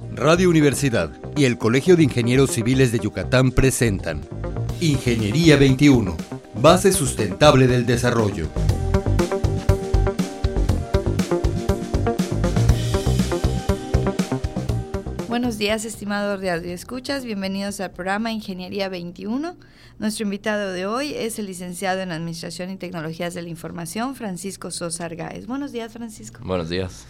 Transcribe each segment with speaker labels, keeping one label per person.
Speaker 1: Radio Universidad y el Colegio de Ingenieros Civiles de Yucatán presentan Ingeniería 21, base sustentable del desarrollo.
Speaker 2: Buenos días, estimados de escuchas. Bienvenidos al programa Ingeniería 21. Nuestro invitado de hoy es el licenciado en Administración y Tecnologías de la Información, Francisco Sosa Argáez. Buenos días, Francisco.
Speaker 3: Buenos días.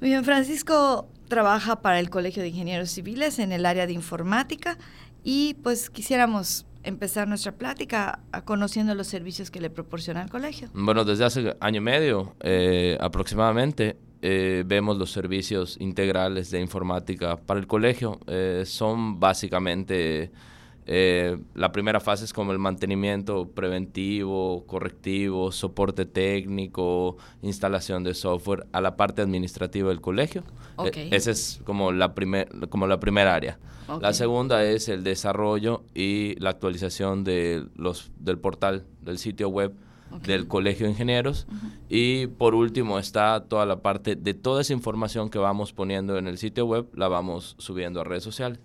Speaker 2: Muy bien, Francisco trabaja para el Colegio de Ingenieros Civiles en el área de informática y pues quisiéramos empezar nuestra plática conociendo los servicios que le proporciona el colegio.
Speaker 3: Bueno, desde hace año y medio eh, aproximadamente eh, vemos los servicios integrales de informática para el colegio. Eh, son básicamente eh, la primera fase es como el mantenimiento preventivo, correctivo, soporte técnico, instalación de software a la parte administrativa del colegio. Eh, esa es como la, primer, como la primera área. La segunda es el desarrollo y la actualización de los, del portal, del sitio web del Colegio de Ingenieros. Y por último está toda la parte de toda esa información que vamos poniendo en el sitio web, la vamos subiendo a redes sociales.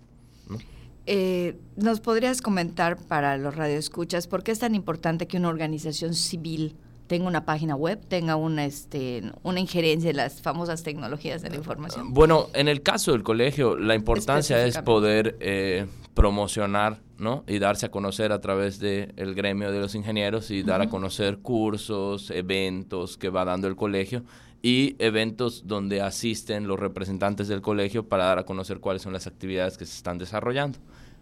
Speaker 2: Eh, ¿Nos podrías comentar para los radioescuchas por qué es tan importante que una organización civil tenga una página web, tenga una, este, una injerencia en las famosas tecnologías de la información?
Speaker 3: Bueno, en el caso del colegio, la importancia es poder eh, promocionar ¿no? y darse a conocer a través del gremio de los ingenieros y dar a conocer cursos, eventos que va dando el colegio y eventos donde asisten los representantes del colegio para dar a conocer cuáles son las actividades que se están desarrollando.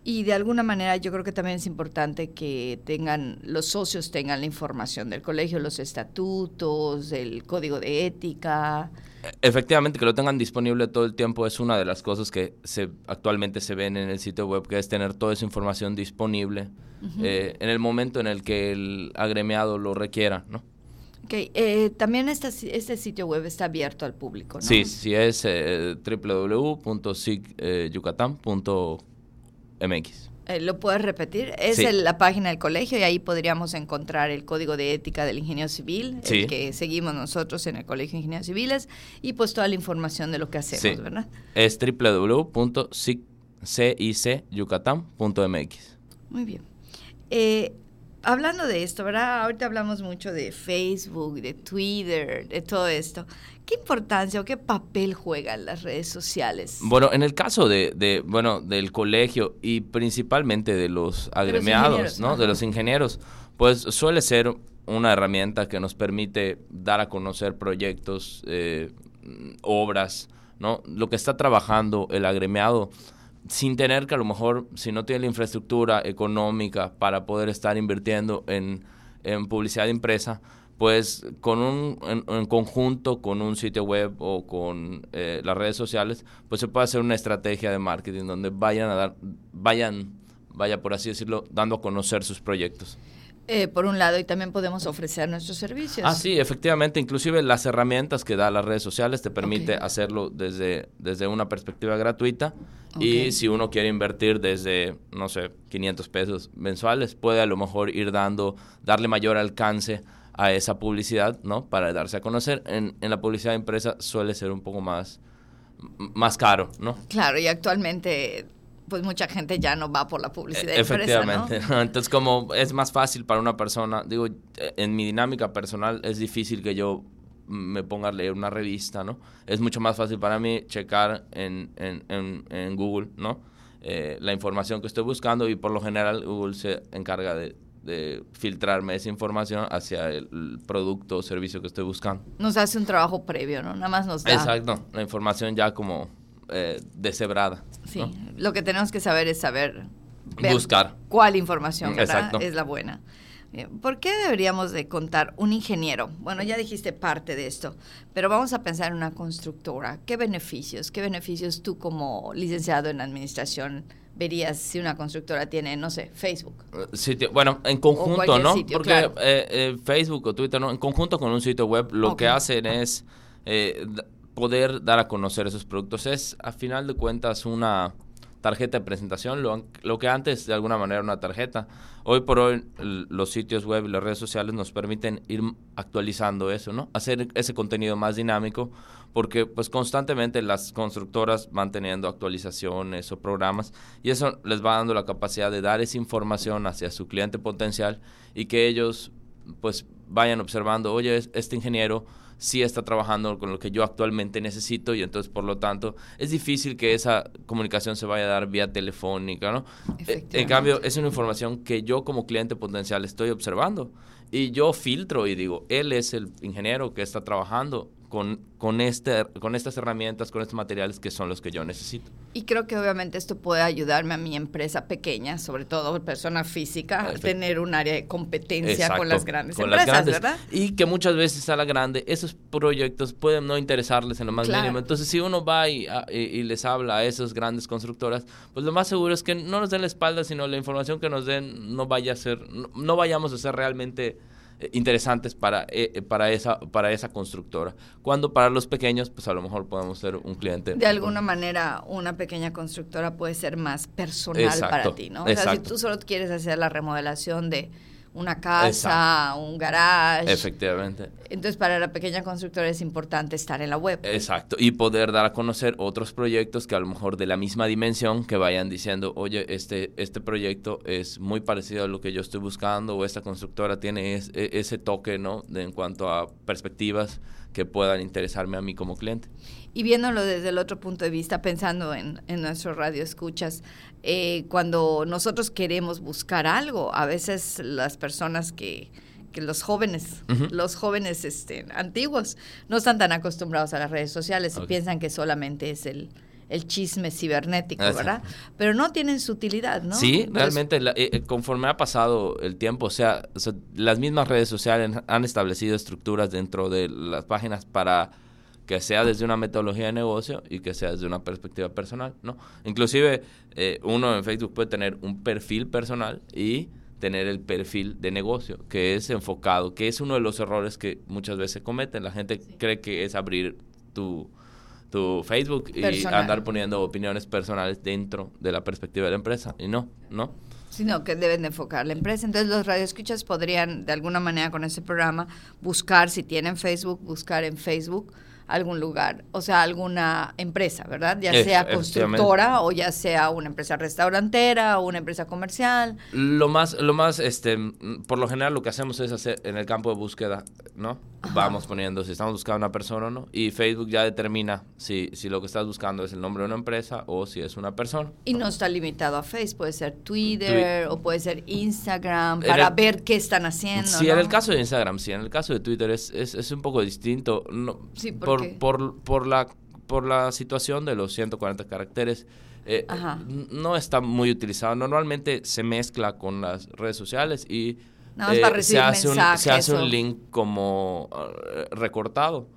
Speaker 2: Y de alguna manera yo creo que también es importante que tengan los socios tengan la información del colegio, los estatutos, el código de ética.
Speaker 3: Efectivamente, que lo tengan disponible todo el tiempo es una de las cosas que se, actualmente se ven en el sitio web, que es tener toda esa información disponible eh, en el momento en el que el agremiado lo requiera, ¿no?
Speaker 2: Ok, eh, también este, este sitio web está abierto al público, ¿no?
Speaker 3: Sí, sí, es eh, www.sigyucatán.mx.
Speaker 2: Eh, ¿Lo puedes repetir? Es la página del colegio y ahí podríamos encontrar el código de ética del ingeniero civil, el que seguimos nosotros en el Colegio de Ingenieros Civiles, y pues toda la información de lo que hacemos, ¿verdad?
Speaker 3: Es www.sigyucatán.mx.
Speaker 2: Muy bien. Eh, hablando de esto, ¿verdad? Ahorita hablamos mucho de Facebook, de Twitter, de todo esto. ¿Qué importancia o qué papel juegan las redes sociales?
Speaker 3: Bueno, en el caso de, bueno, del colegio y principalmente de los agremiados, ¿no? De los ingenieros, pues suele ser una herramienta que nos permite dar a conocer proyectos, eh, obras, ¿no? Lo que está trabajando el agremiado sin tener que a lo mejor, si no tiene la infraestructura económica para poder estar invirtiendo en, en publicidad de empresa, pues con un, en, conjunto con un sitio web o con eh, las redes sociales, pues se puede hacer una estrategia de marketing donde vayan a dar, vayan, vaya por así decirlo, dando a conocer sus proyectos.
Speaker 2: Eh, por un lado, y también podemos ofrecer nuestros servicios.
Speaker 3: Ah, sí, efectivamente, inclusive las herramientas que da las redes sociales te permite hacerlo desde, desde una perspectiva gratuita y si uno quiere invertir desde, no sé, 500 pesos mensuales, puede a lo mejor ir dando, darle mayor alcance a esa publicidad, ¿no? Para darse a conocer. En, en la publicidad de empresa suele ser un poco más, más caro, ¿no?
Speaker 2: Claro, y actualmente pues mucha gente ya no va por la publicidad.
Speaker 3: Efectivamente.
Speaker 2: Empresa,
Speaker 3: Entonces, como es más fácil para una persona, digo, en mi dinámica personal es difícil que yo me ponga a leer una revista, ¿no? Es mucho más fácil para mí checar en, en, en, en Google, ¿no? Eh, la información que estoy buscando y por lo general Google se encarga de, de filtrarme esa información hacia el producto o servicio que estoy buscando.
Speaker 2: Nos hace un trabajo previo, ¿no? Nada más nos da.
Speaker 3: Exacto, la información ya como eh, deshebrada.
Speaker 2: Sí, lo que tenemos que saber es saber
Speaker 3: buscar
Speaker 2: cuál información es la buena. ¿Por qué deberíamos de contar un ingeniero? Bueno, ya dijiste parte de esto, pero vamos a pensar en una constructora. ¿Qué beneficios? ¿Qué beneficios tú como licenciado en administración verías si una constructora tiene, no sé, Facebook?
Speaker 3: Sitio, bueno, en conjunto, ¿no? Porque eh, eh, Facebook o Twitter, ¿no? En conjunto con un sitio web, lo que hacen es eh, poder dar a conocer esos productos. Es, a final de cuentas, una tarjeta de presentación, lo, lo, que antes de alguna manera era una tarjeta. Hoy por hoy los sitios web y las redes sociales nos permiten ir actualizando eso, ¿no? Hacer ese contenido más dinámico porque pues constantemente las constructoras van teniendo actualizaciones o programas y eso les va dando la capacidad de dar esa información hacia su cliente potencial y que ellos pues vayan observando, oye, este ingeniero sí está trabajando con lo que yo actualmente necesito y entonces por lo tanto es difícil que esa comunicación se vaya a dar vía telefónica, ¿no? Eh, en cambio, es una información que yo como cliente potencial estoy observando y yo filtro y digo, él es el ingeniero que está trabajando con, con, este, con estas herramientas, con estos materiales que son los que yo necesito.
Speaker 2: Y creo que obviamente esto puede ayudarme a mi empresa pequeña, sobre todo persona física, a tener un área de competencia con las grandes empresas, ¿verdad?
Speaker 3: Y que muchas veces a la grande esos proyectos pueden no interesarles en lo más mínimo. Entonces, si uno va y, y, les habla a esas grandes constructoras, pues lo más seguro es que no nos den la espalda, sino la información que nos den no vaya a ser, no vayamos a ser realmente eh, interesantes para, eh, eh, para, esa, para esa constructora. Cuando para los pequeños, pues a lo mejor podemos ser un cliente.
Speaker 2: De alguna manera, una pequeña constructora puede ser más personal para ti, ¿no? O sea, si tú solo quieres hacer la remodelación de una casa, un garage.
Speaker 3: Efectivamente.
Speaker 2: Entonces, para la pequeña constructora es importante estar en la web.
Speaker 3: Exacto. Y poder dar a conocer otros proyectos que a lo mejor de la misma dimensión que vayan diciendo, oye, este, este proyecto es muy parecido a lo que yo estoy buscando o esta constructora tiene e, ese toque, ¿no? De, en cuanto a perspectivas que puedan interesarme a mí como cliente.
Speaker 2: Y viéndolo desde el otro punto de vista, pensando en, en nuestro radio escuchas, eh, cuando nosotros queremos buscar algo, a veces las personas que, que los jóvenes, los jóvenes este, antiguos, no están tan acostumbrados a las redes sociales y piensan que solamente es el, el chisme cibernético, ¿verdad? Pero no tienen su utilidad, ¿no?
Speaker 3: Sí, realmente, eh, eh, conforme ha pasado el tiempo, o sea, las mismas redes sociales han establecido estructuras dentro de las páginas para que sea desde una metodología de negocio y que sea desde una perspectiva personal, ¿no? Inclusive eh, uno en Facebook puede tener un perfil personal y tener el perfil de negocio, que es enfocado, que es uno de los errores que muchas veces cometen. La gente cree que es abrir tu, tu Facebook y andar poniendo opiniones personales dentro de la perspectiva de la empresa. Y no, no.
Speaker 2: Sino que deben de enfocar la empresa. Entonces los radioescuchas podrían de alguna manera con ese programa buscar, si tienen Facebook, buscar en Facebook algún lugar, o sea, alguna empresa, ¿verdad? Ya sea constructora o ya sea una empresa restaurantera o una empresa comercial.
Speaker 3: Lo más, lo más, este, por lo general lo que hacemos es hacer en el campo de búsqueda, ¿no? Vamos poniendo si estamos buscando una persona o no, y Facebook ya determina si, si lo que estás buscando es el nombre de una empresa o si es una persona.
Speaker 2: Y no está limitado a Facebook, puede ser Twitter o puede ser Instagram, para ver qué están haciendo.
Speaker 3: Sí, en el caso de Instagram, sí, en el caso de Twitter es, es, es un poco distinto. No,
Speaker 2: sí,
Speaker 3: por, por, la, por la situación de los 140 caracteres. Eh, no está muy utilizado. Normalmente se mezcla con las redes sociales y
Speaker 2: eh, se, hace un,
Speaker 3: se hace un link como eh, recortado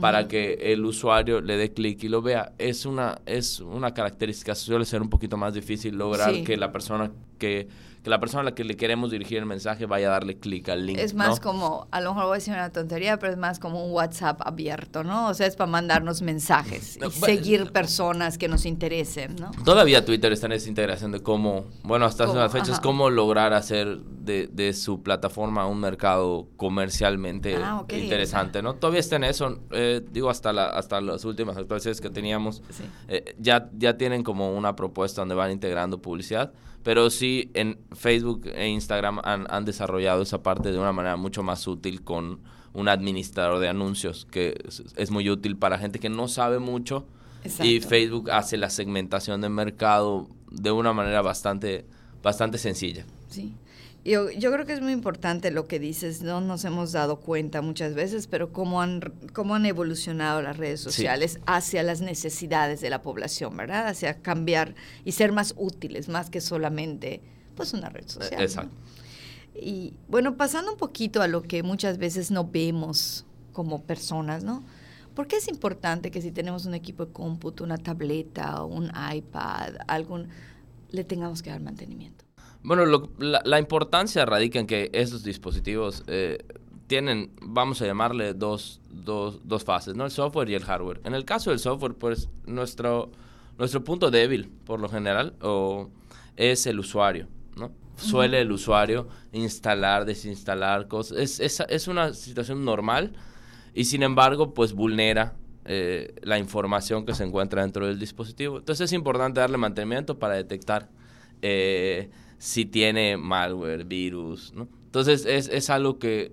Speaker 3: para que el usuario le dé clic y lo vea. Es una, es una característica, suele ser un poquito más difícil lograr que la persona que que la persona a la que le queremos dirigir el mensaje vaya a darle clic al link.
Speaker 2: Es más como, a lo mejor voy a decir una tontería, pero es más como un WhatsApp abierto, ¿no? O sea, es para mandarnos mensajes y seguir personas que nos interesen, ¿no?
Speaker 3: Todavía Twitter está en esa integración de cómo, bueno, hasta hace unas fechas, cómo lograr hacer de, de, su plataforma un mercado comercialmente ah, interesante, ¿no? Todavía está en eso, eh, digo, hasta, la, hasta las últimas actuaciones que teníamos, eh, ya, ya tienen como una propuesta donde van integrando publicidad pero sí en Facebook e Instagram han, desarrollado esa parte de una manera mucho más útil con un administrador de anuncios que es, muy útil para gente que no sabe mucho y Facebook hace la segmentación de mercado de una manera bastante bastante sencilla.
Speaker 2: Sí. Yo, yo creo que es muy importante lo que dices, no nos hemos dado cuenta muchas veces, pero cómo han, cómo han evolucionado las redes sociales hacia las necesidades de la población, ¿verdad? Hacia cambiar y ser más útiles, más que solamente pues una red social.
Speaker 3: Exacto.
Speaker 2: Y bueno, pasando un poquito a lo que muchas veces no vemos como personas, ¿no? ¿Por qué es importante que si tenemos un equipo de cómputo, una tableta, un iPad, algún, le tengamos que dar mantenimiento?
Speaker 3: Bueno, la, importancia radica en que esos dispositivos eh, tienen, vamos a llamarle dos, dos, dos, fases, ¿no? El software y el hardware. En el caso del software, pues nuestro, nuestro punto débil, por lo general, o es el usuario, ¿no? Suele el usuario instalar, desinstalar cosas. Es, es, es una situación normal y sin embargo, pues vulnera eh, la información que se encuentra dentro del dispositivo. Entonces es importante darle mantenimiento para detectar eh, si tiene malware, virus, ¿no? Entonces es, es algo que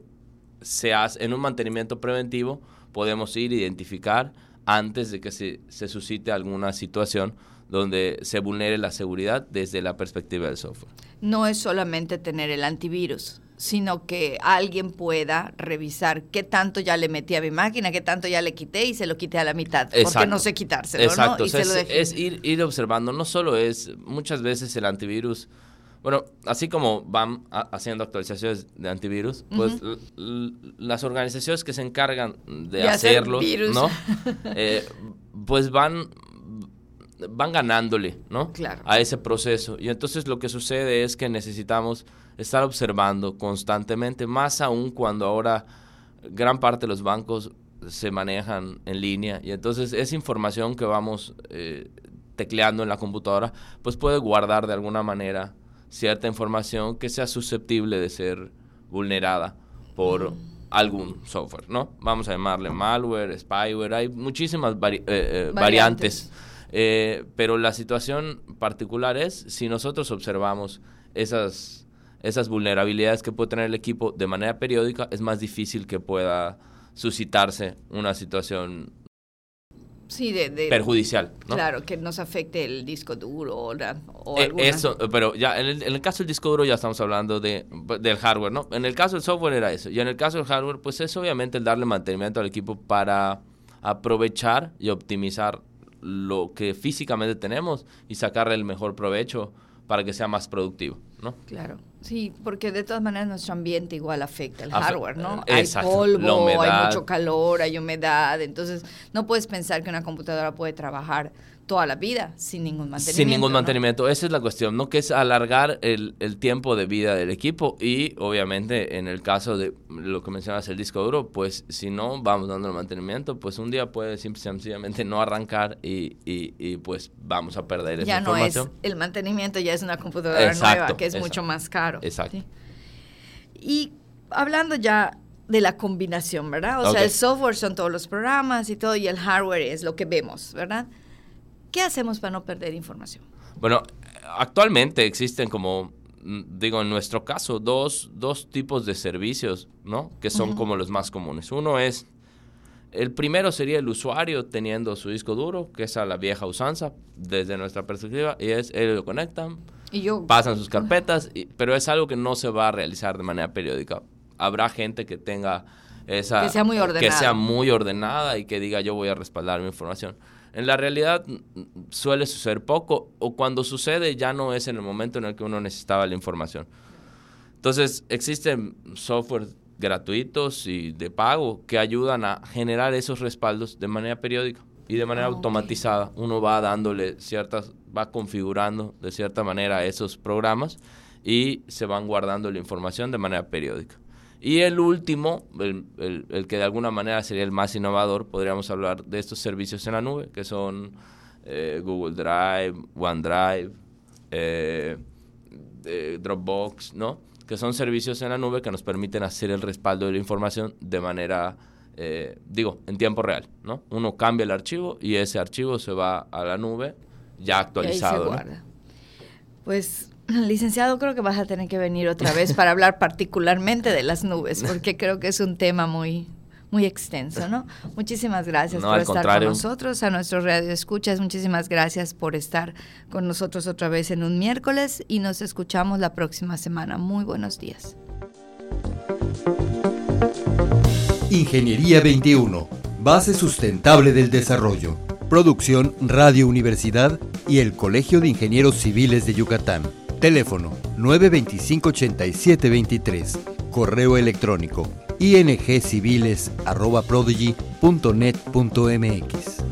Speaker 3: se hace en un mantenimiento preventivo, podemos ir a identificar antes de que se, se suscite alguna situación donde se vulnere la seguridad desde la perspectiva del software.
Speaker 2: No es solamente tener el antivirus, sino que alguien pueda revisar qué tanto ya le metí a mi máquina, qué tanto ya le quité y se lo quité a la mitad, porque no sé quitárselo,
Speaker 3: Exacto. es, ir, ir observando, no solo es, muchas veces el antivirus bueno, así como van haciendo actualizaciones de antivirus, pues las organizaciones que se encargan de, hacerlo, ¿no? Eh, pues van van ganándole, ¿no?
Speaker 2: Claro.
Speaker 3: A ese proceso. Y entonces lo que sucede es que necesitamos estar observando constantemente, más aún cuando ahora gran parte de los bancos se manejan en línea. Y entonces esa información que vamos eh, tecleando en la computadora, pues puede guardar de alguna manera cierta información que sea susceptible de ser vulnerada por algún software, ¿no? Vamos a llamarle malware, spyware, hay muchísimas eh, eh, variantes. Eh, pero la situación particular es si nosotros observamos esas, esas vulnerabilidades que puede tener el equipo de manera periódica, es más difícil que pueda suscitarse una situación
Speaker 2: sí, de,
Speaker 3: perjudicial.
Speaker 2: Claro, que nos afecte el disco duro o,
Speaker 3: eh, Eso, pero ya en el, caso del disco duro ya estamos hablando de, del hardware, ¿no? En el caso del software era eso. Y en el caso del hardware, pues es obviamente el darle mantenimiento al equipo para aprovechar y optimizar lo que físicamente tenemos y sacarle el mejor provecho para que sea más productivo, ¿no?
Speaker 2: Claro. Sí, porque de todas maneras nuestro ambiente igual afecta el hardware, ¿no? hay polvo, hay mucho calor, hay humedad, entonces no puedes pensar que una computadora puede trabajar toda la vida sin ningún mantenimiento.
Speaker 3: Sin ningún mantenimiento, esa es la cuestión, ¿no? Que es alargar el, el, tiempo de vida del equipo y obviamente en el caso de lo que mencionas el disco duro, pues si no vamos dando el mantenimiento, pues un día puede sencillamente no arrancar y, y, y, pues vamos a perder esa.
Speaker 2: Ya no es el mantenimiento, ya es una computadora nueva que es mucho más caro.
Speaker 3: Exacto.
Speaker 2: Y hablando ya de la combinación, ¿verdad? O sea, el software son todos los programas y todo, y el hardware es lo que vemos, ¿verdad? ¿Qué hacemos para no perder información?
Speaker 3: Bueno, actualmente existen como, mm, digo, en nuestro caso, dos, dos tipos de servicios, ¿no? Que son como los más comunes. Uno es, el primero sería el usuario teniendo su disco duro, que es a la vieja usanza, desde nuestra perspectiva, y es, ellos lo conectan,
Speaker 2: y yo,
Speaker 3: pasan sus carpetas, pero es algo que no se va a realizar de manera periódica. Habrá gente que tenga esa...
Speaker 2: Que sea muy ordenada.
Speaker 3: Que sea muy ordenada y que diga yo voy a respaldar mi información. En la realidad suele suceder poco o cuando sucede ya no es en el momento en el que uno necesitaba la información. Entonces existen software gratuitos y de pago que ayudan a generar esos respaldos de manera periódica y de manera ah, automatizada. Uno va dándole ciertas, va configurando de cierta manera esos programas y se van guardando la información de manera periódica. Y el último, el, el, que de alguna manera sería el más innovador, podríamos hablar de estos servicios en la nube, que son eh, Google Drive, OneDrive, eh, eh, Dropbox, ¿no? Que son servicios en la nube que nos permiten hacer el respaldo de la información de manera, digo, en tiempo real, ¿no? Uno cambia el archivo y ese archivo se va a la nube ya actualizado.
Speaker 2: Pues Licenciado, creo que vas a tener que venir otra vez para hablar particularmente de las nubes, porque creo que es un tema muy, muy extenso, ¿no? Muchísimas gracias por estar con nosotros, a nuestros escuchas, muchísimas gracias por estar con nosotros otra vez en un miércoles y nos escuchamos la próxima semana. Muy buenos días.
Speaker 1: Ingeniería 21, base sustentable del desarrollo. Producción Radio Universidad y el Colegio de Ingenieros Civiles de Yucatán. Teléfono 925-8723. Correo electrónico ingciviles.prodigy.net.mx.